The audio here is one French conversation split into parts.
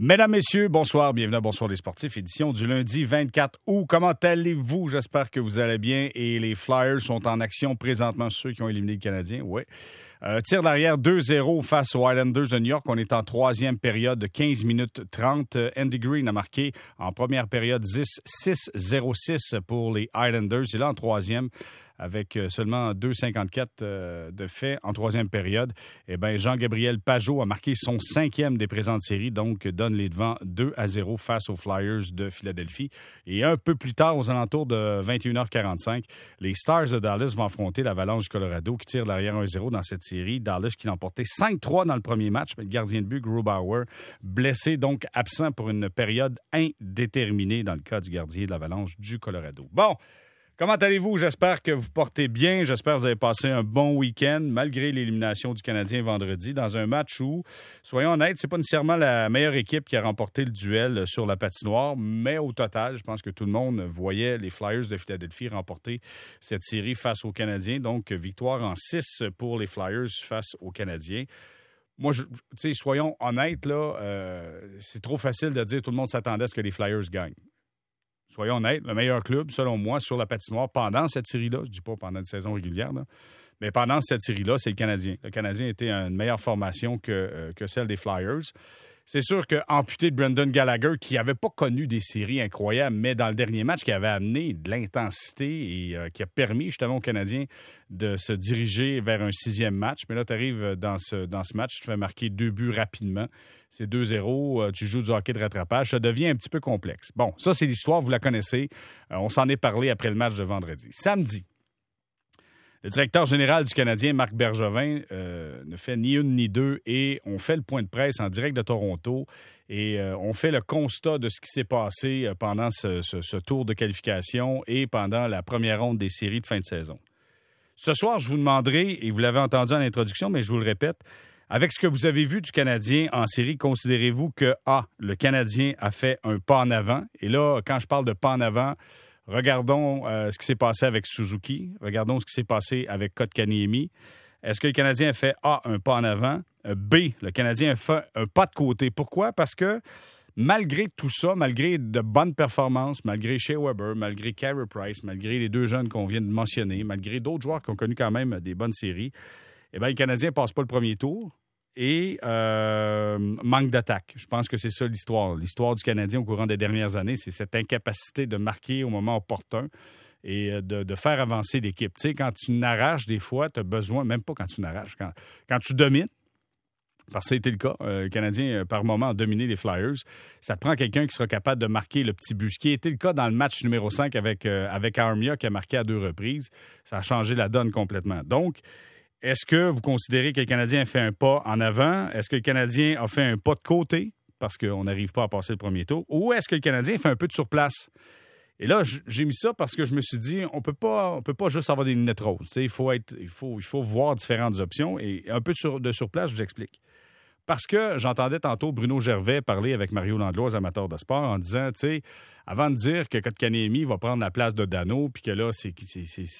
Mesdames, Messieurs, bonsoir, bienvenue à Bonsoir les sportifs, édition du lundi 24 août. Comment allez-vous? J'espère que vous allez bien et les Flyers sont en action présentement, ceux qui ont éliminé le Canadien, oui. Euh, tir d'arrière 2-0 face aux Islanders de New York. On est en troisième période de 15 minutes 30. Euh, Andy Green a marqué en première période 6-0-6 pour les Islanders. Et là, en troisième, avec euh, seulement 2,54 euh, de fait en troisième période, eh bien, Jean-Gabriel Pajot a marqué son cinquième des présentes séries, donc donne les devants 2 à 0 face aux Flyers de Philadelphie. Et un peu plus tard, aux alentours de 21h45, les Stars de Dallas vont affronter l'Avalanche du Colorado qui tire l'arrière 1-0 dans cette série. Dallas qui l'a emporté 5-3 dans le premier match, mais le gardien de but, Grubauer, blessé, donc absent pour une période indéterminée dans le cas du gardien de l'Avalanche du Colorado. Bon. Comment allez-vous? J'espère que vous portez bien. J'espère que vous avez passé un bon week-end malgré l'élimination du Canadien vendredi dans un match où, soyons honnêtes, c'est pas nécessairement la meilleure équipe qui a remporté le duel sur la patinoire, mais au total, je pense que tout le monde voyait les Flyers de Philadelphie remporter cette série face aux Canadiens. Donc, victoire en 6 pour les Flyers face aux Canadiens moi, tu sais, soyons honnêtes, euh, c'est trop facile de dire tout le monde s'attendait à ce que les Flyers gagnent soyons honnêtes, le meilleur club, selon moi, sur la patinoire pendant cette série-là, je ne dis pas pendant une saison régulière, mais pendant cette série-là, c'est le Canadien. Le Canadien était une meilleure formation que, euh, que celle des Flyers. C'est sûr qu'amputé de Brendan Gallagher, qui n'avait pas connu des séries incroyables, mais dans le dernier match, qui avait amené de l'intensité et euh, qui a permis justement aux Canadiens de se diriger vers un sixième match. Mais là, tu arrives dans ce, dans ce match, tu fais marquer deux buts rapidement. C'est 2-0, euh, tu joues du hockey de rattrapage. Ça devient un petit peu complexe. Bon, ça, c'est l'histoire, vous la connaissez. Euh, on s'en est parlé après le match de vendredi. Samedi, le directeur général du Canadien, Marc Bergevin, euh, ne fait ni une ni deux et on fait le point de presse en direct de Toronto et euh, on fait le constat de ce qui s'est passé euh, pendant ce, tour de qualification et pendant la première ronde des séries de fin de saison. Ce soir, je vous demanderai, et vous l'avez entendu en introduction, mais je vous le répète, avec ce que vous avez vu du Canadien en série, considérez-vous que, A, le Canadien a fait un pas en avant? Et là, quand je parle de pas en avant, Regardons euh, ce qui s'est passé avec Suzuki. Regardons ce qui s'est passé avec Kotkaniemi. Est-ce que le Canadien fait A, un pas en avant? B, le Canadien a fait un pas de côté? Pourquoi? Parce que malgré tout ça, malgré de bonnes performances, malgré Shea Weber, malgré Carey Price, malgré les deux jeunes qu'on vient de mentionner, malgré d'autres joueurs qui ont connu quand même des bonnes séries, eh bien, le Canadien ne passe pas le premier tour et euh, manque d'attaque. Je pense que c'est ça l'histoire. L'histoire du Canadien au courant des dernières années, c'est cette incapacité de marquer au moment opportun et euh, de, faire avancer l'équipe. Tu sais, quand tu n'arraches, des fois, tu as besoin, même pas quand tu n'arraches, quand, tu domines, parce que c'était le cas. Euh, le Canadien, par moment, a dominé les Flyers. Ça te prend quelqu'un qui sera capable de marquer le petit but. Ce qui était le cas dans le match numéro 5 avec, avec Armia, qui a marqué à deux reprises. Ça a changé la donne complètement. Donc, est-ce que vous considérez que le Canadien a fait un pas en avant? Est-ce que le Canadien a fait un pas de côté? Parce qu'on n'arrive pas à passer le premier tour? Ou est-ce que le Canadien fait un peu de surplace? Et là, j'ai mis ça parce que je me suis dit, on peut pas, on peut pas juste avoir des lunettes roses. Il faut, voir différentes options. Et un peu de, de surplace, je vous explique. Parce que j'entendais tantôt Bruno Gervais parler avec Mario Landlois, amateur de sport, en disant, tu sais, avant de dire que Kotkaniemi va prendre la place de Dano, puis que là, c'est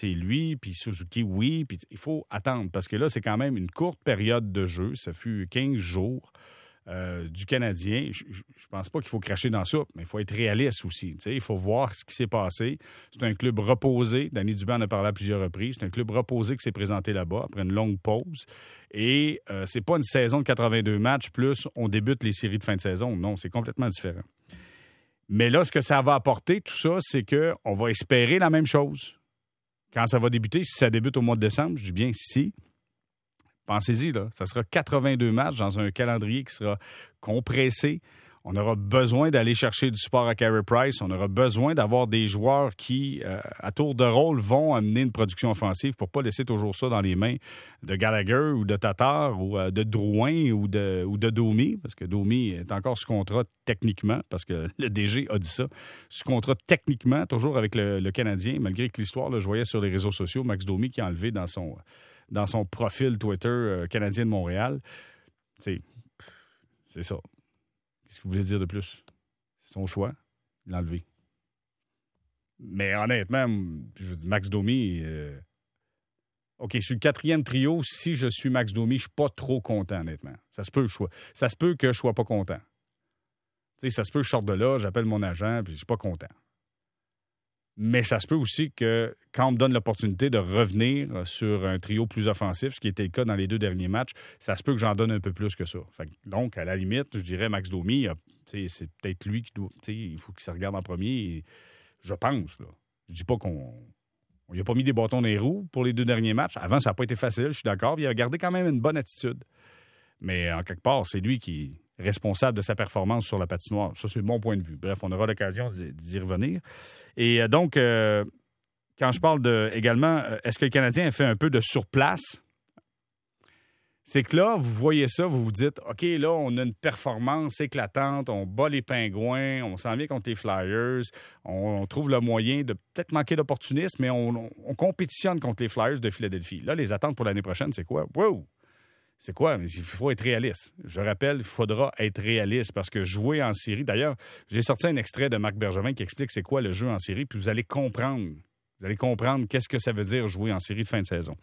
lui, puis Suzuki, oui, puis il faut attendre, parce que là, c'est quand même une courte période de jeu. Ça fut 15 jours. Euh, du Canadien. Je, ne pense pas qu'il faut cracher dans ça, mais il faut être réaliste aussi. Il faut voir ce qui s'est passé. C'est un club reposé. Danny Dubin en a parlé à plusieurs reprises. C'est un club reposé qui s'est présenté là-bas après une longue pause. Et euh, c'est pas une saison de 82 matchs plus on débute les séries de fin de saison. Non, c'est complètement différent. Mais là, ce que ça va apporter, tout ça, c'est qu'on va espérer la même chose. Quand ça va débuter, si ça débute au mois de décembre, je dis bien si, Pensez-y, ça sera 82 matchs dans un calendrier qui sera compressé. On aura besoin d'aller chercher du support à Carey Price. On aura besoin d'avoir des joueurs qui, euh, à tour de rôle, vont amener une production offensive pour pas laisser toujours ça dans les mains de Gallagher ou de Tatar ou euh, de Drouin ou de, ou de Domi, parce que Domi est encore sous contrat techniquement, parce que le DG a dit ça, sous contrat techniquement, toujours avec le, Canadien, malgré que l'histoire, je voyais sur les réseaux sociaux, Max Domi qui a enlevé dans son dans son profil Twitter euh, canadien de Montréal. C'est ça. Qu'est-ce que vous voulez dire de plus? C'est son choix. Enlevé. Mais honnêtement, je dis Max Domi. Euh, OK, sur le quatrième trio, si je suis Max Domi, je suis pas trop content, honnêtement. Ça se peut, ça se peut que je sois pas content. sais, ça se peut que je sorte de là, j'appelle mon agent, puis je suis pas content. Mais ça se peut aussi que quand on me donne l'opportunité de revenir sur un trio plus offensif, ce qui était le cas dans les deux derniers matchs, ça se peut que j'en donne un peu plus que ça. donc, à la limite, je dirais Max Domi, c'est peut-être lui qui doit. Il faut qu'il se regarde en premier. je pense. Là. Je dis pas qu'on. On n'a pas mis des bâtons dans les roues pour les deux derniers matchs. Avant, ça n'a pas été facile, je suis d'accord. Il a gardé quand même une bonne attitude. Mais en quelque part, c'est lui qui responsable de sa performance sur la patinoire. Ça, c'est mon point de vue. Bref, on aura l'occasion d'y revenir. Et euh, donc, euh, quand je parle de également, euh, est-ce que le Canadien a fait un peu de surplace? C'est que là, vous voyez ça, vous vous dites, OK, là, on a une performance éclatante, on bat les pingouins, on s'en vient contre les Flyers, on, trouve le moyen de peut-être manquer d'opportunisme, mais on, on, compétitionne contre les Flyers de Philadelphie. Là, les attentes pour l'année prochaine, c'est quoi? Wow! C'est quoi? Il faut être réaliste. Je rappelle, il faudra être réaliste parce que jouer en série. D'ailleurs, j'ai sorti un extrait de Marc Bergevin qui explique c'est quoi le jeu en série, puis vous allez comprendre. Vous allez comprendre qu'est-ce que ça veut dire jouer en série de fin de saison.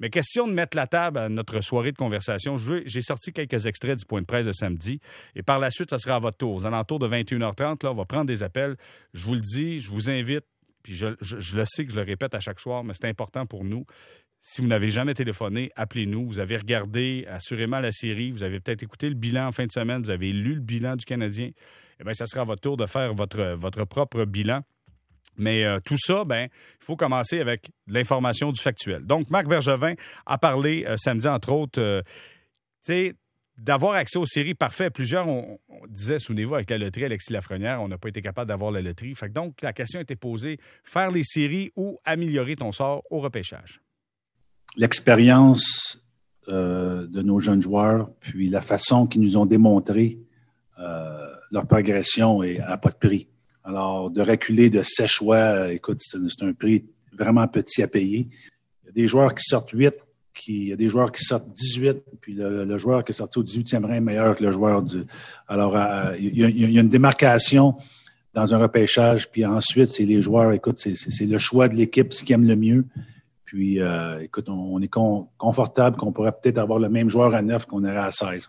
Mais question de mettre la table à notre soirée de conversation, j'ai sorti quelques extraits du point de presse de samedi et par la suite, ça sera à votre tour. Aux alentours de 21h30, là, on va prendre des appels. Je vous le dis, je vous invite, puis je, le sais que je le répète à chaque soir, mais c'est important pour nous. Si vous n'avez jamais téléphoné, appelez-nous. Vous avez regardé assurément la série, vous avez peut-être écouté le bilan en fin de semaine, vous avez lu le bilan du Canadien. Eh bien, ça sera à votre tour de faire votre, votre propre bilan. Mais euh, tout ça, ben, il faut commencer avec l'information du factuel. Donc, Marc Bergevin a parlé euh, samedi, entre autres, euh, d'avoir accès aux séries parfait. Plusieurs, on, disait, souvenez-vous, avec la loterie, Alexis Lafrenière, on n'a pas été capable d'avoir la loterie. Fait donc, la question était posée, faire les séries ou améliorer ton sort au repêchage? L'expérience euh, de nos jeunes joueurs, puis la façon qu'ils nous ont démontré euh, leur progression est à pas de prix. Alors, de reculer de 7 choix, écoute, c'est un prix vraiment petit à payer. Il y a des joueurs qui sortent 8, qui, il y a des joueurs qui sortent 18, puis le, joueur qui est sorti au 18e rang est meilleur que le joueur du. Alors, euh, il, y a, une démarcation dans un repêchage, puis ensuite, c'est les joueurs, écoute, c'est le choix de l'équipe, ce qui aime le mieux. Puis, euh, écoute, on, est confortable qu'on pourrait peut-être avoir le même joueur à 9 qu'on aurait à 16.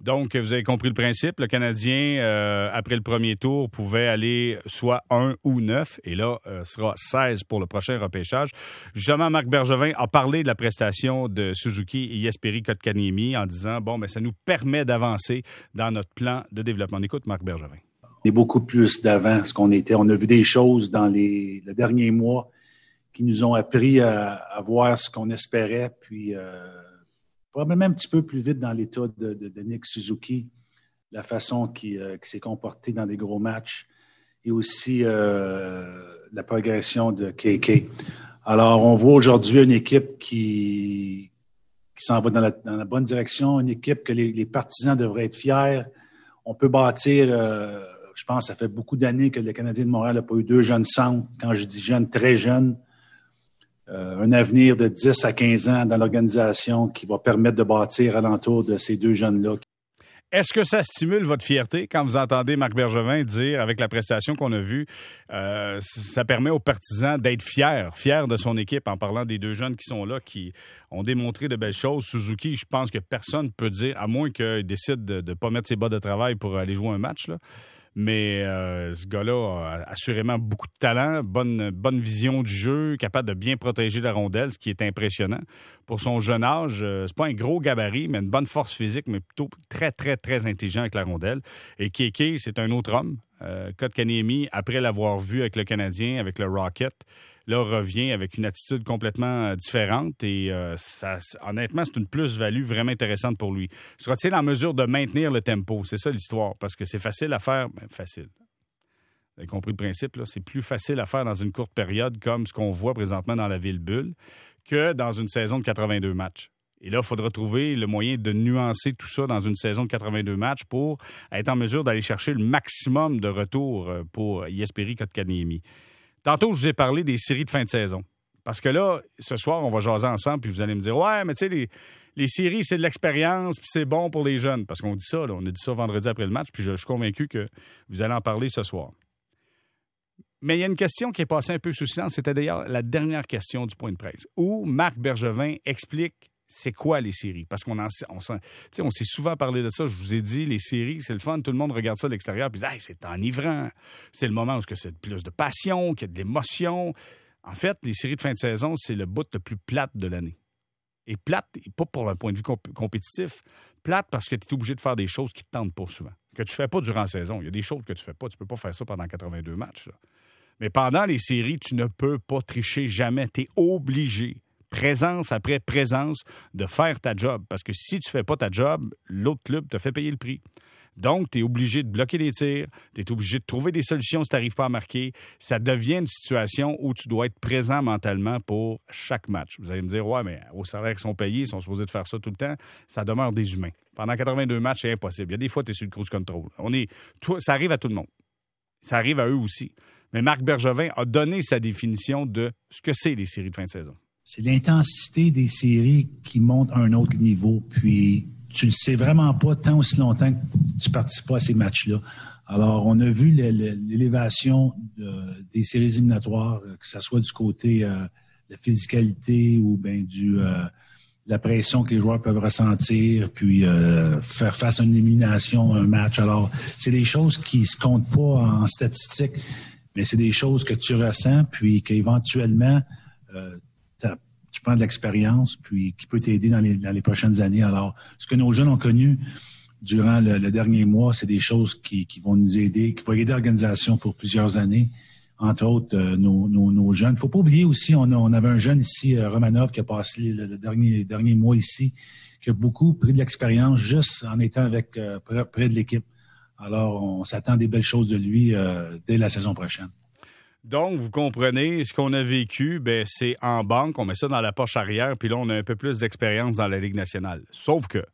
Donc, vous avez compris le principe. Le Canadien, euh, après le premier tour, pouvait aller soit 1 ou 9. Et là, euh, sera 16 pour le prochain repêchage. Justement, Marc Bergevin a parlé de la prestation de Suzuki et Yesperi Kotkaniemi en disant, bon, mais ça nous permet d'avancer dans notre plan de développement. On écoute Marc Bergevin. On est beaucoup plus d'avant ce qu'on était. On a vu des choses dans les, les derniers mois qui nous ont appris à, voir ce qu'on espérait, puis euh, probablement un petit peu plus vite dans l'état de, Nick Suzuki, la façon qui, euh, s'est comporté dans des gros matchs et aussi euh, la progression de KK. Alors, on voit aujourd'hui une équipe qui, qui s'en va dans la, bonne direction, une équipe que les, partisans devraient être fiers. On peut bâtir, je pense, ça fait beaucoup d'années que le Canadien de Montréal n'a pas eu deux jeunes centres. Quand je dis jeunes, très jeunes. Euh, un avenir de 10 à 15 ans dans l'organisation qui va permettre de bâtir alentour de ces deux jeunes-là. Est-ce que ça stimule votre fierté quand vous entendez Marc Bergevin dire, avec la prestation qu'on a vue, euh, ça permet aux partisans d'être fiers, fiers de son équipe en parlant des deux jeunes qui sont là, qui ont démontré de belles choses. Suzuki, je pense que personne ne peut dire, à moins qu'il décide de ne pas mettre ses bas de travail pour aller jouer un match. Mais euh, ce gars-là a assurément beaucoup de talent, bonne, bonne vision du jeu, capable de bien protéger la rondelle, ce qui est impressionnant. Pour son jeune âge, euh, c'est pas un gros gabarit, mais une bonne force physique, mais plutôt très, très, très intelligent avec la rondelle. Et Keke, c'est un autre homme. Euh, Kotkaniemi, après l'avoir vu avec le Canadien, avec le Rocket, là, revient avec une attitude complètement euh, différente et euh, honnêtement, c'est une plus-value vraiment intéressante pour lui. Sera-t-il en mesure de maintenir le tempo? C'est ça l'histoire, parce que c'est facile à faire, mais facile. Vous avez compris le principe? C'est plus facile à faire dans une courte période, comme ce qu'on voit présentement dans la ville bulle, que dans une saison de 82 matchs. Et là, il faudra trouver le moyen de nuancer tout ça dans une saison de 82 matchs pour être en mesure d'aller chercher le maximum de retours euh, pour Yesperi Kotkaniemi. Tantôt, je vous ai parlé des séries de fin de saison. Parce que là, ce soir, on va jaser ensemble, puis vous allez me dire Ouais, mais tu sais, les, séries, c'est de l'expérience, puis c'est bon pour les jeunes. Parce qu'on dit ça, là, on a dit ça vendredi après le match, puis je, suis convaincu que vous allez en parler ce soir. Mais il y a une question qui est passée un peu sous silence. C'était d'ailleurs la dernière question du point de presse, où Marc Bergevin explique c'est quoi les séries? Parce qu'on on, s'est souvent parlé de ça. Je vous ai dit, les séries, c'est le fun. Tout le monde regarde ça de l'extérieur puis dit c'est enivrant. C'est le moment où c'est plus de passion, qu'il y a de l'émotion. En fait, les séries de fin de saison, c'est le bout le plus plate de l'année. Et plate, pas pour un point de vue compétitif, plate parce que tu es obligé de faire des choses qui te tentent pas souvent, que tu fais pas durant la saison. Il y a des choses que tu fais pas. Tu peux pas faire ça pendant 82 matchs. Mais pendant les séries, tu ne peux pas tricher jamais. Tu es obligé présence après présence, de faire ta job. Parce que si tu ne fais pas ta job, l'autre club te fait payer le prix. Donc, tu es obligé de bloquer les tirs, tu es obligé de trouver des solutions si tu n'arrives pas à marquer. Ça devient une situation où tu dois être présent mentalement pour chaque match. Vous allez me dire, ouais, mais au salaire qu'ils sont payés, ils sont supposés de faire ça tout le temps. Ça demeure des humains. Pendant 82 matchs, c'est impossible. Il y a des fois, tu es sur le cruise control. On est, ça arrive à tout le monde. Ça arrive à eux aussi. Mais Marc Bergevin a donné sa définition de ce que c'est les séries de fin de saison c'est l'intensité des séries qui monte à un autre niveau. Puis tu le sais vraiment pas tant aussi longtemps que tu participes pas à ces matchs-là. Alors, on a vu l'élévation des séries éliminatoires, que ce soit du côté euh, de la physicalité ou bien du euh, la pression que les joueurs peuvent ressentir, puis euh, faire face à une élimination, un match. Alors, c'est des choses qui se comptent pas en statistiques, mais c'est des choses que tu ressens, puis qu'éventuellement, tu prends de l'expérience, puis qui peut t'aider dans les, prochaines années. Alors, ce que nos jeunes ont connu durant le, dernier mois, c'est des choses qui, vont nous aider, qui vont aider l'organisation pour plusieurs années. Entre autres, euh, nos, jeunes. Il ne faut pas oublier aussi, on, avait un jeune ici, euh, Romanov, qui a passé le, dernier, mois ici, qui a beaucoup pris de l'expérience juste en étant avec euh, près, de l'équipe. Alors, on s'attend des belles choses de lui dès la saison prochaine. Donc, vous comprenez, ce qu'on a vécu, ben, c'est en banque, on met ça dans la poche arrière, puis là, on a un peu plus d'expérience dans la Ligue nationale. Sauf que,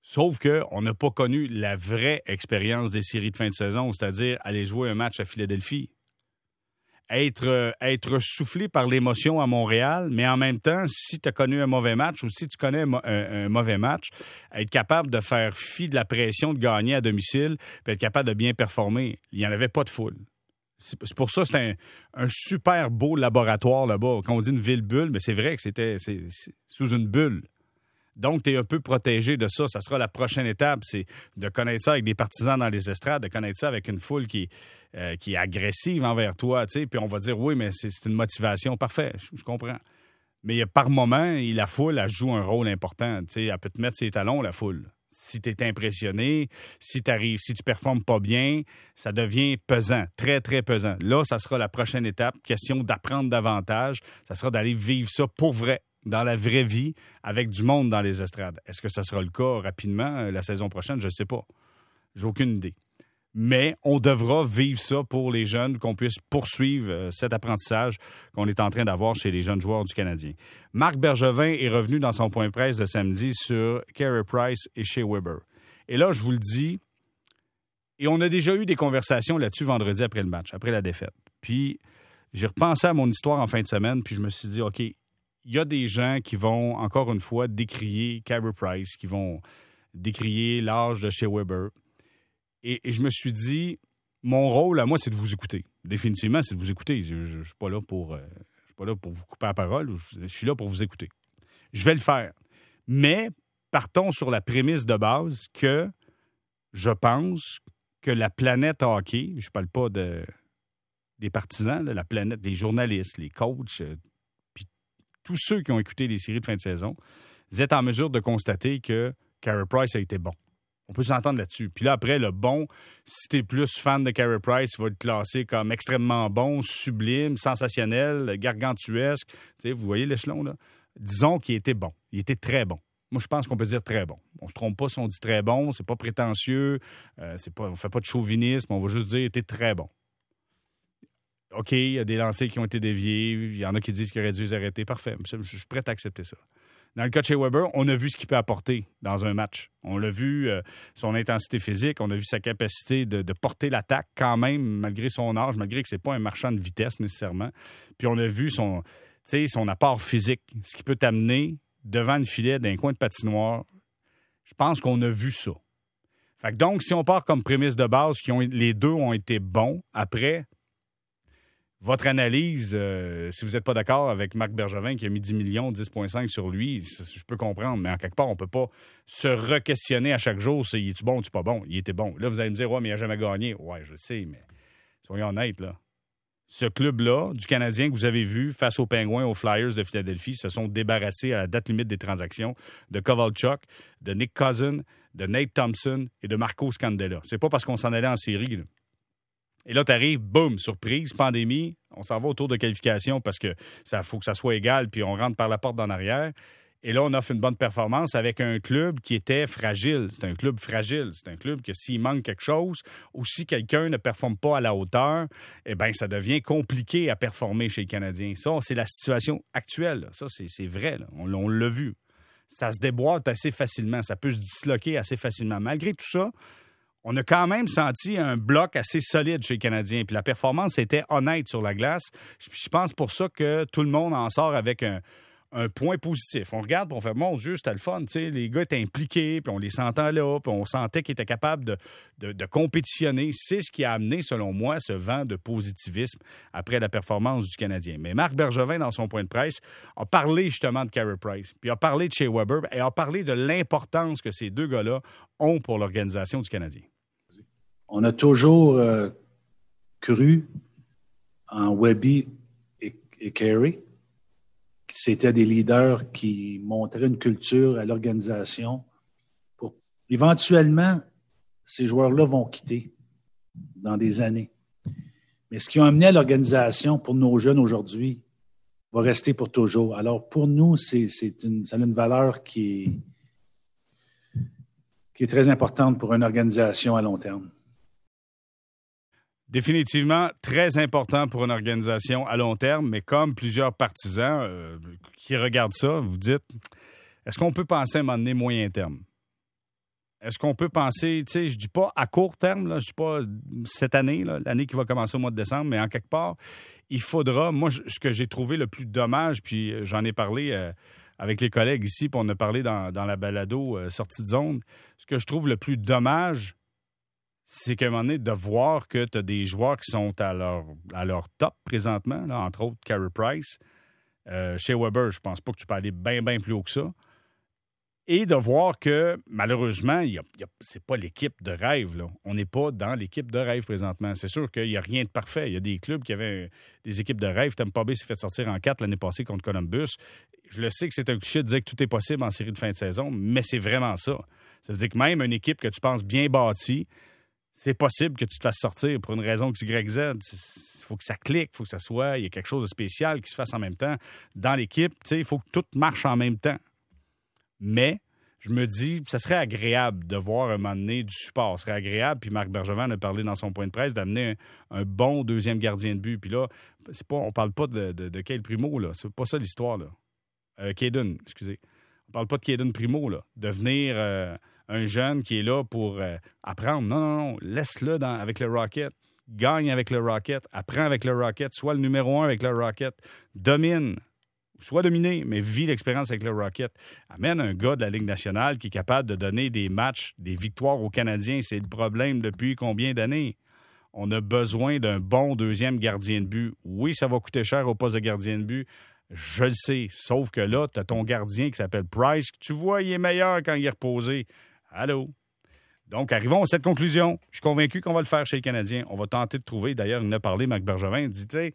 sauf que, on n'a pas connu la vraie expérience des séries de fin de saison, c'est-à-dire aller jouer un match à Philadelphie. Être, euh, être soufflé par l'émotion à Montréal, mais en même temps, si tu as connu un mauvais match ou si tu connais un, mauvais match, être capable de faire fi de la pression de gagner à domicile, puis être capable de bien performer. Il n'y en avait pas de foule. C'est pour ça c'est un, super beau laboratoire là-bas. Quand on dit une ville bulle, mais c'est vrai que c'était sous une bulle. Donc, tu es un peu protégé de ça. Ça sera la prochaine étape, c'est de connaître ça avec des partisans dans les estrades, de connaître ça avec une foule qui, euh, est agressive envers toi. Puis on va dire, oui, mais c'est une motivation. Parfait, je, comprends. Mais par moment, la foule, elle joue un rôle important. Elle peut te mettre ses talons, la foule si tu es impressionné, si tu arrives, si tu performes pas bien, ça devient pesant, très, très pesant. Là, ça sera la prochaine étape. Question d'apprendre davantage. Ça sera d'aller vivre ça pour vrai, dans la vraie vie, avec du monde dans les estrades. Est-ce que ça sera le cas rapidement euh, la saison prochaine? Je ne sais pas. J'ai aucune idée mais on devra vivre ça pour les jeunes, qu'on puisse poursuivre euh, cet apprentissage qu'on est en train d'avoir chez les jeunes joueurs du Canadien. Marc Bergevin est revenu dans son point presse de samedi sur Carey Price et Shea Weber. Et là, je vous le dis, et on a déjà eu des conversations là-dessus vendredi après le match, après la défaite. Puis j'ai repensé à mon histoire en fin de semaine, puis je me suis dit, OK, il y a des gens qui vont, encore une fois, décrier Carey Price, qui vont décrier l'âge de Shea Weber. Et, je me suis dit, mon rôle à moi, c'est de vous écouter. Définitivement, c'est de vous écouter. Je ne suis pas là pour. Euh, suis pas là pour vous couper la parole, je, suis là pour vous écouter. Je vais le faire. Mais partons sur la prémisse de base que je pense que la planète hockey, je ne parle pas de, des partisans, la planète, les journalistes, les coachs, euh, puis tous ceux qui ont écouté les séries de fin de saison, vous êtes en mesure de constater que Carey Price a été bon. On peut s'entendre là-dessus. Puis là, après, le bon, si t'es plus fan de Carey Price, il va le classer comme extrêmement bon, sublime, sensationnel, gargantuesque. vous voyez l'échelon, là? Disons qu'il était bon. Il était très bon. Moi, je pense qu'on peut dire très bon. On se trompe pas si on dit très bon, c'est pas prétentieux, euh, c'est pas, on fait pas de chauvinisme, on va juste dire qu'il était très bon. OK, il y a des lancers qui ont été déviés, il y en a qui disent qu'il aurait dû les arrêter. Parfait. Je suis prêt à accepter ça. Dans le cas de chez Weber, on a vu ce qu'il peut apporter dans un match. On l'a vu, euh, son intensité physique, on a vu sa capacité de, porter l'attaque quand même, malgré son âge, malgré que ce n'est pas un marchand de vitesse nécessairement. Puis on a vu son, son apport physique, ce qui peut t'amener devant le filet d'un coin de patinoire. Je pense qu'on a vu ça. Fait donc, si on part comme prémisse de base, qui ont, les deux ont été bons, après, votre analyse, euh, si vous n'êtes pas d'accord avec Marc Bergevin qui a mis 10 millions, 10,5 sur lui, je peux comprendre, mais en quelque part, on ne peut pas se re-questionner à chaque jour si il est bon ou pas bon? Il était bon. Là, vous allez me dire, ouais, mais il n'a jamais gagné. Ouais, je sais, mais soyons honnêtes, là. Ce club-là, du Canadien que vous avez vu face aux Penguins, aux Flyers de Philadelphie, se sont débarrassés à la date limite des transactions de Kovalchuk, de Nick Cousin, de Nate Thompson et de Marco Scandella. C'est pas parce qu'on s'en allait en série. Et là, tu arrives, boum, surprise, pandémie, on s'en va autour de qualification parce que ça faut que ça soit égal, puis on rentre par la porte d'en arrière. Et là, on offre une bonne performance avec un club qui était fragile. C'est un club fragile. C'est un club que s'il manque quelque chose ou si quelqu'un ne performe pas à la hauteur, eh bien, ça devient compliqué à performer chez les Canadiens. Ça, c'est la situation actuelle. Ça, c'est vrai. On, on l'a vu. Ça se déboîte assez facilement. Ça peut se disloquer assez facilement. Malgré tout ça, on a quand même senti un bloc assez solide chez les Canadiens. Puis la performance était honnête sur la glace. Je pense pour ça que tout le monde en sort avec un, point positif. On regarde, on fait, mon Dieu, c'était le fun. les gars étaient impliqués, puis on les sentait là, puis on sentait qu'ils étaient capables de, compétitionner. C'est ce qui a amené, selon moi, ce vent de positivisme après la performance du Canadien. Mais Marc Bergevin, dans son point de presse, a parlé justement de Carey Price, puis a parlé de Shea Weber, et a parlé de l'importance que ces deux gars-là ont pour l'organisation du Canadien on a toujours euh, cru en Webby et, et Carey. C'était des leaders qui montraient une culture à l'organisation. Pour éventuellement, ces joueurs-là vont quitter dans des années. Mais ce qui a amené à l'organisation pour nos jeunes aujourd'hui va rester pour toujours. Alors, pour nous, c'est, une, ça une valeur qui qui est très importante pour une organisation à long terme. Définitivement très important pour une organisation à long terme, mais comme plusieurs partisans euh, qui regardent ça, vous dites, est-ce qu'on peut penser à un moment donné moyen terme? Est-ce qu'on peut penser, tu sais, je dis pas à court terme, là, je dis pas cette année, l'année qui va commencer au mois de décembre, mais en quelque part, il faudra, moi, ce que j'ai trouvé le plus dommage, puis euh, j'en ai parlé euh, avec les collègues ici, puis on a parlé dans, la balado sortie de zone, ce que je trouve le plus dommage, c'est qu'à un moment donné, de voir que tu as des joueurs qui sont à leur, à leur top présentement, là, entre autres Carey Price. Euh, chez Weber, je pense pas que tu peux aller bien, bien plus haut que ça. Et de voir que, malheureusement, ce n'est c'est pas l'équipe de rêve. Là. On n'est pas dans l'équipe de rêve présentement. C'est sûr qu'il n'y a rien de parfait. Il y a des clubs qui avaient des équipes de rêve. Tampa Bay s'est fait sortir en quatre l'année passée contre Columbus. Je le sais que c'est un cliché de dire que tout est possible en série de fin de saison, mais c'est vraiment ça. Ça veut dire que même une équipe que tu penses bien bâtie, c'est possible que tu te fasses sortir pour une raison X, Y, Z. Il faut que ça clique, il faut que ça soit, il y a quelque chose de spécial qui se fasse en même temps. Dans l'équipe, il faut que tout marche en même temps. Mais je me dis, ça serait agréable de voir un moment donné du support. Ce serait agréable. Puis Marc Bergevin a parlé dans son point de presse d'amener un, bon deuxième gardien de but. Puis là, c'est pas, on parle pas de, de, Primo, là. C'est pas ça l'histoire, là. Euh, excusez. On parle pas de Caden Primo, là. De venir. Euh, un jeune qui est là pour euh, apprendre. Non, non, non. Laisse-le avec le Rocket. Gagne avec le Rocket. Apprends avec le Rocket. Sois le numéro un avec le Rocket. Domine. Sois dominé, mais vis l'expérience avec le Rocket. Amène un gars de la Ligue nationale qui est capable de donner des matchs, des victoires aux Canadiens. C'est le problème depuis combien d'années? On a besoin d'un bon deuxième gardien de but. Oui, ça va coûter cher au poste de gardien de but. Je le sais. Sauf que là, tu as ton gardien qui s'appelle Price. Tu vois, il est meilleur quand il est reposé. Allô? Donc, arrivons à cette conclusion. Je suis convaincu qu'on va le faire chez les Canadiens. On va tenter de trouver, d'ailleurs, il en a parlé, Marc Bergevin, il dit, tu sais,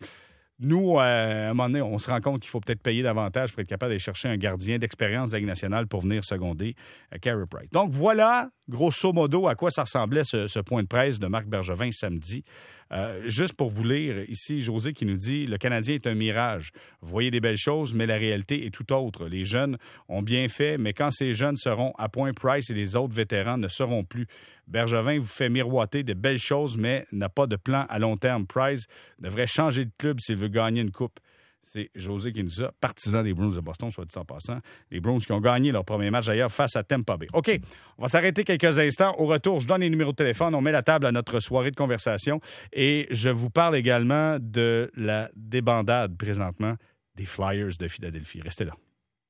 nous, euh, à un moment donné, on se rend compte qu'il faut peut-être payer davantage pour être capable d'aller chercher un gardien d'expérience de la nationale pour venir seconder euh, Carey Price. Donc voilà, grosso modo, à quoi ça ressemblait ce, point de presse de Marc Bergevin samedi? Euh, juste pour vous lire, ici, José qui nous dit Le Canadien est un mirage. Vous voyez des belles choses, mais la réalité est tout autre. Les jeunes ont bien fait, mais quand ces jeunes seront à point, Price et les autres vétérans ne seront plus. Bergevin vous fait miroiter de belles choses, mais n'a pas de plan à long terme. Price devrait changer de club s'il veut gagner une coupe. C'est José qui nous a, partisan des Bruins de Boston, soit dit en passant. Les Bruins qui ont gagné leur premier match d'ailleurs face à Tampa Bay. OK, on va s'arrêter quelques instants. Au retour, je donne les numéros de téléphone, on met la table à notre soirée de conversation et je vous parle également de la débandade présentement des Flyers de Philadelphie. Restez là.